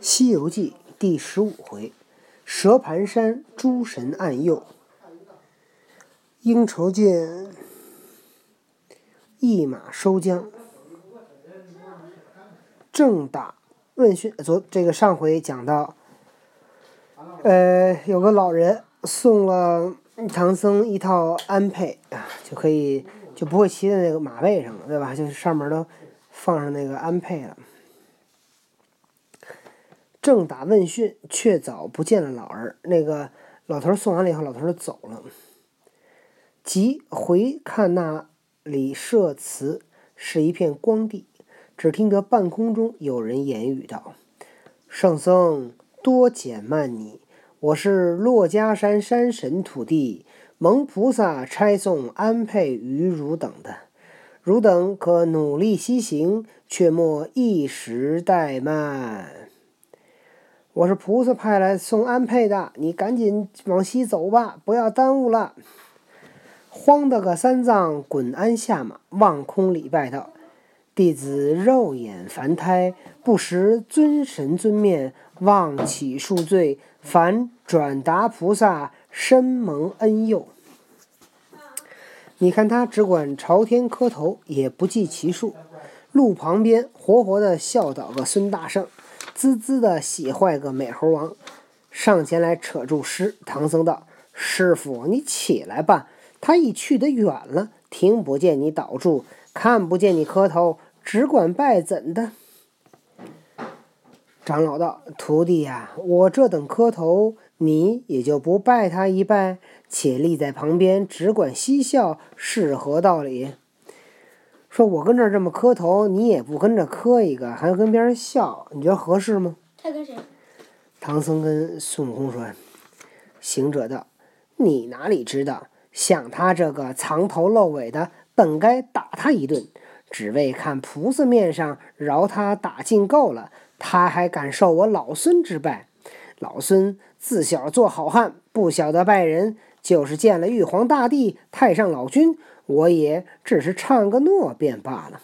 西游记》第十五回：蛇盘山诸神暗佑，应酬见一马收缰。正打问讯，昨这个上回讲到，呃，有个老人送了唐僧一套鞍辔，就可以就不会骑在那个马背上了，对吧？就是上面都放上那个鞍辔了。正打问讯，却早不见了老儿。那个老头送完了以后，老头就走了。即回看那里设祠，是一片光地。只听得半空中有人言语道：“圣僧多减慢你，我是珞珈山山神土地，蒙菩萨差送安配于汝等的。汝等可努力西行，却莫一时怠慢。”我是菩萨派来送安配的，你赶紧往西走吧，不要耽误了。慌得个三藏滚鞍下马，望空礼拜道：“弟子肉眼凡胎，不识尊神尊面，望起恕罪。凡转达菩萨，深蒙恩佑。”你看他只管朝天磕头，也不计其数。路旁边活活的笑倒个孙大圣。滋滋的喜坏个美猴王，上前来扯住师唐僧道：“师傅，你起来吧，他已去得远了，听不见你祷祝，看不见你磕头，只管拜怎的？”长老道：“徒弟呀，我这等磕头，你也就不拜他一拜，且立在旁边，只管嬉笑，是何道理？”说我跟这儿这么磕头，你也不跟着磕一个，还要跟别人笑，你觉得合适吗？他跟谁？唐僧跟孙悟空说：“行者道，你哪里知道？像他这个藏头露尾的，本该打他一顿，只为看菩萨面上饶他打尽够了，他还敢受我老孙之拜。老孙自小做好汉，不晓得拜人，就是见了玉皇大帝、太上老君。”我也只是唱个诺便罢了。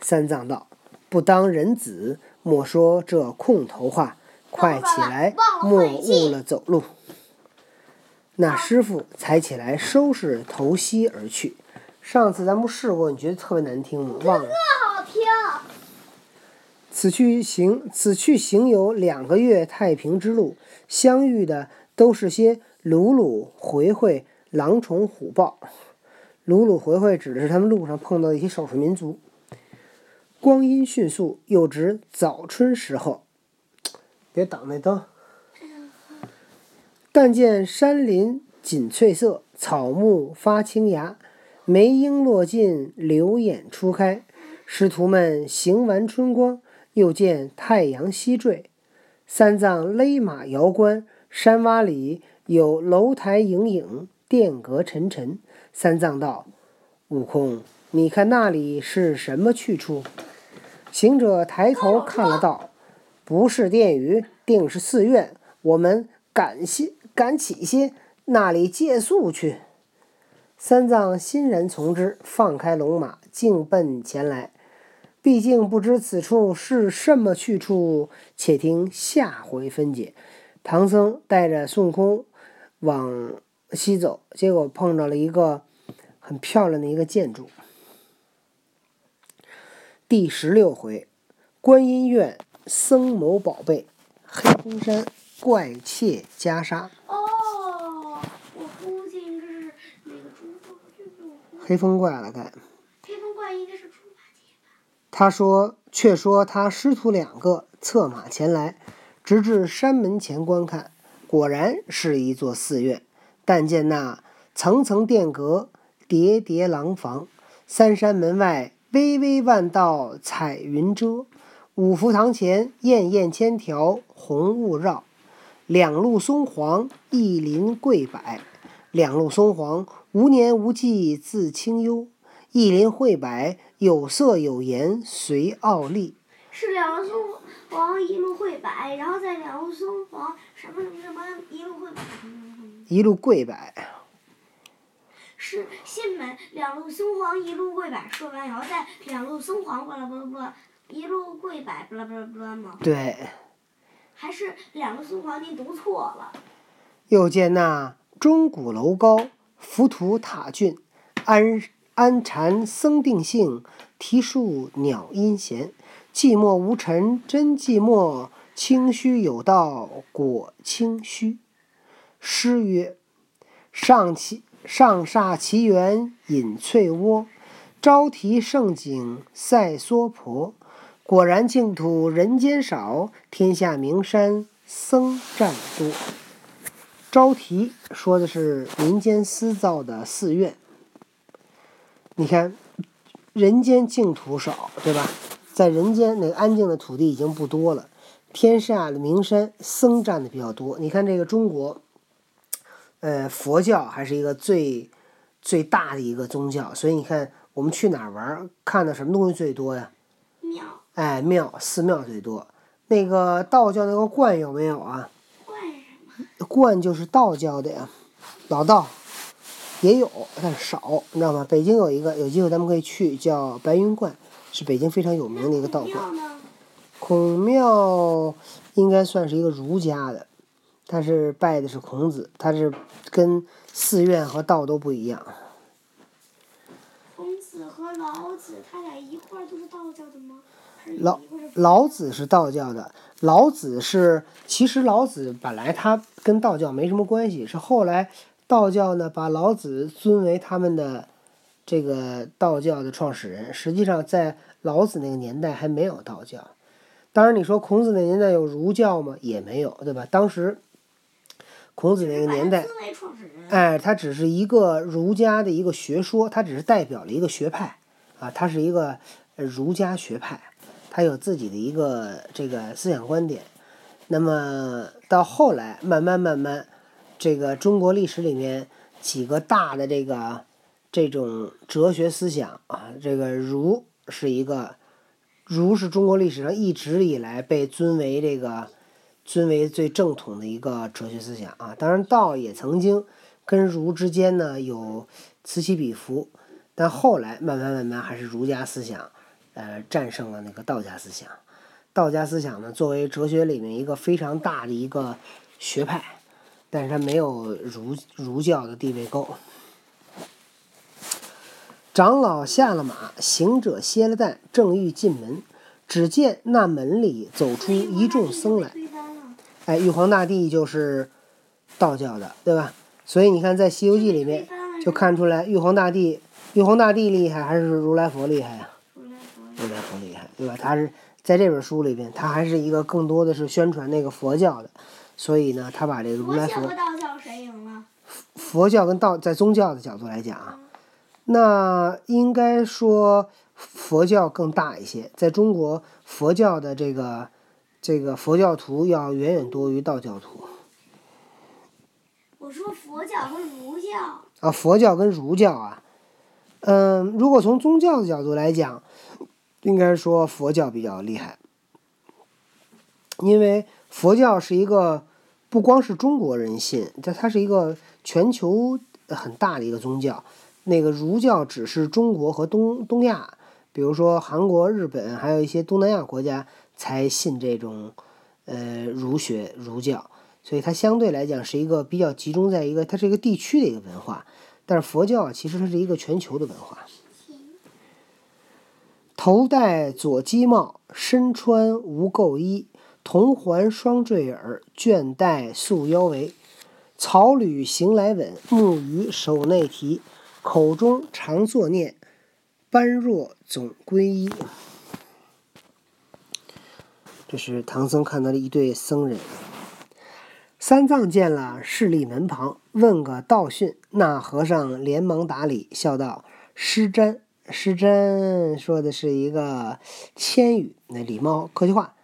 三藏道：“不当人子，莫说这空头话，快起来，莫误了走路。”那师傅才起来收拾头膝而去。上次咱不试过，你觉得特别难听吗？忘了。特好听。此去行，此去行有两个月太平之路，相遇的都是些鲁鲁回回。狼虫虎豹，鲁鲁回回指的是他们路上碰到的一些少数民族。光阴迅速，又值早春时候。别挡那灯。但见山林锦翠色，草木发青芽，梅樱落尽，柳眼初开。师徒们行完春光，又见太阳西坠。三藏勒马遥观，山洼里有楼台影影。殿阁沉沉，三藏道：“悟空，你看那里是什么去处？”行者抬头看了道：“不是殿宇，定是寺院。我们赶些赶起些，那里借宿去。”三藏欣然从之，放开龙马，径奔前来。毕竟不知此处是什么去处，且听下回分解。唐僧带着孙悟空往。西走，结果碰到了一个很漂亮的一个建筑。第十六回，观音院僧谋宝贝，黑风山怪窃袈裟。哦，我估计这是那个。黑风怪了，该。黑风怪应该是猪八戒吧？他说：“却说他师徒两个策马前来，直至山门前观看，果然是一座寺院。”但见那层层殿阁，叠叠廊房，三山门外巍巍万道彩云遮，五福堂前艳艳千条红雾绕，两路松黄一林桂柏，两路松黄无年无季自清幽，一林桂柏有色有颜随傲立。是两路松黄一路桂柏，然后再两路松黄什么什么什么一路桂柏。一路跪拜。是信门两路松黄，一路跪拜。说完以后，再两路松黄，巴拉巴拉巴拉，一路跪拜，巴拉巴拉巴拉吗？对。还是两路松皇您读错了。又见那钟鼓楼高，浮屠塔峻，安安禅僧定性，啼树鸟音闲。寂寞无尘真寂寞，清虚有道果清虚。诗曰：上其上煞奇缘隐翠窝，招提盛景赛娑婆。果然净土人间少，天下名山僧占多。招提说的是民间私造的寺院。你看，人间净土少，对吧？在人间那个安静的土地已经不多了，天下的名山僧占的比较多。你看这个中国，呃，佛教还是一个最最大的一个宗教，所以你看我们去哪儿玩，看的什么东西最多呀？庙。哎，庙寺庙最多。那个道教那个观有没有啊？观什么？观就是道教的呀，老道也有，但少，你知道吗？北京有一个，有机会咱们可以去，叫白云观。是北京非常有名的一个道观。孔庙应该算是一个儒家的，他是拜的是孔子，他是跟寺院和道都不一样。孔子和老子他俩一块儿都是道教的吗？老老子是道教的，老子是其实老子本来他跟道教没什么关系，是后来道教呢把老子尊为他们的这个道教的创始人，实际上在。老子那个年代还没有道教，当然你说孔子那年代有儒教吗？也没有，对吧？当时孔子那个年代，哎，他只是一个儒家的一个学说，他只是代表了一个学派啊，他是一个儒家学派，他有自己的一个这个思想观点。那么到后来，慢慢慢慢，这个中国历史里面几个大的这个这种哲学思想啊，这个儒。是一个儒是中国历史上一直以来被尊为这个尊为最正统的一个哲学思想啊。当然，道也曾经跟儒之间呢有此起彼伏，但后来慢慢慢慢还是儒家思想呃战胜了那个道家思想。道家思想呢作为哲学里面一个非常大的一个学派，但是它没有儒儒教的地位高。长老下了马，行者歇了担，正欲进门，只见那门里走出一众僧来。哎，玉皇大帝就是道教的，对吧？所以你看，在《西游记》里面就看出来，玉皇大帝，玉皇大帝厉害还是如来佛厉害啊？如来佛厉害，对吧？他是在这本书里边，他还是一个更多的是宣传那个佛教的，所以呢，他把这个如来佛。佛教和道教谁赢了？佛教跟道在宗教的角度来讲啊。那应该说佛教更大一些，在中国佛教的这个这个佛教徒要远远多于道教徒。我说佛教和儒教。啊，佛教跟儒教啊，嗯，如果从宗教的角度来讲，应该说佛教比较厉害，因为佛教是一个不光是中国人信，它它是一个全球很大的一个宗教。那个儒教只是中国和东东亚，比如说韩国、日本，还有一些东南亚国家才信这种，呃，儒学、儒教，所以它相对来讲是一个比较集中在一个，它是一个地区的一个文化。但是佛教其实它是一个全球的文化。头戴左机帽，身穿无垢衣，铜环双坠耳，绢带束腰围，草履行来稳，木鱼手内提。口中常作念，般若总归一。这是唐僧看到的一对僧人。三藏见了，势立门旁，问个道讯。那和尚连忙打礼，笑道：“施瞻，施瞻，说的是一个谦语，那礼貌客气话，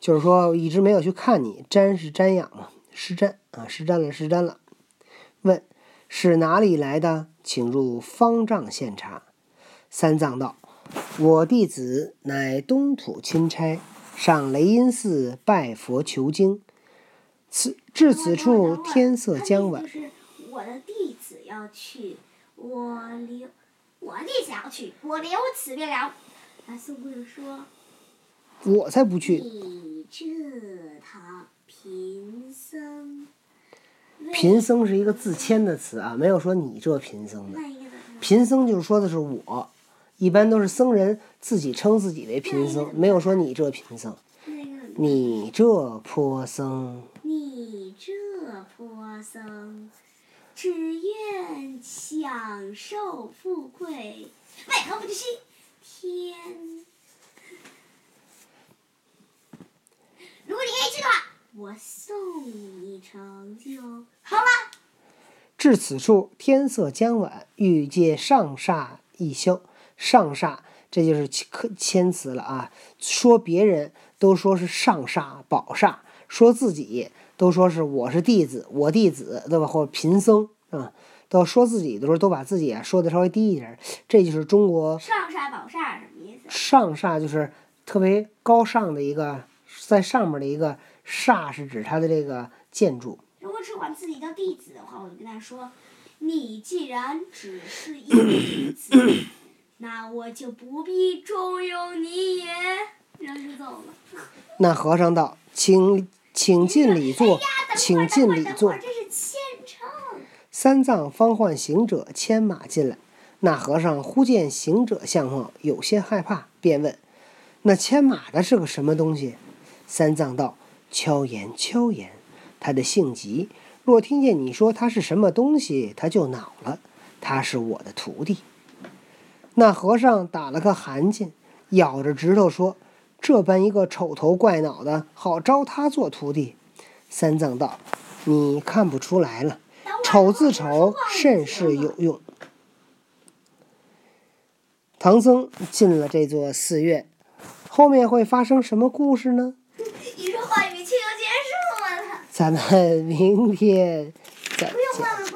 就是说一直没有去看你。瞻是瞻仰嘛，施瞻啊，施瞻了，施瞻了。问是哪里来的？”请入方丈献茶。三藏道：“我弟子乃东土钦差，上雷音寺拜佛求经。此至此处，天色将晚。我的弟子要去，我留，我弟子要去，我留此便了。”那孙悟空说：“我才不去。你这趟贫僧，贫僧是一个自谦的词啊，没有说你这贫僧的。贫僧就是说的是我，一般都是僧人自己称自己为贫僧，没有说你这贫僧。你这泼僧，你这泼僧，只愿享受富贵，为何不知西天？如果你愿意去的话，我送你成就。好了，至此处，天色将晚，欲借上煞一休。上煞，这就是谦谦词了啊！说别人都说是上煞、宝煞，说自己都说是我是弟子，我弟子，对吧？或者贫僧啊，都说自己的时候都把自己啊说的稍微低一点儿。这就是中国上煞宝煞什么意思？上煞，就是特别高尚的一个，在上面的一个煞，是指它的这个建筑。如果只管自己叫弟子的话，我就跟他说：“你既然只是一个弟子，那我就不必重用你也。”然后就走了。那和尚道：“请请进礼坐，请进礼坐。”这是虔诚。三藏方唤行者牵马进来。那和尚忽见行者相貌，有些害怕，便问：“那牵马的是个什么东西？”三藏道：“敲言，敲言。他的性急，若听见你说他是什么东西，他就恼了。他是我的徒弟。”那和尚打了个寒噤，咬着指头说：“这般一个丑头怪脑的，好招他做徒弟。”三藏道：“你看不出来了。”丑字丑，甚是有用。唐僧进了这座寺院，后面会发生什么故事呢？一说话语气就结束了。咱们明天再不用见。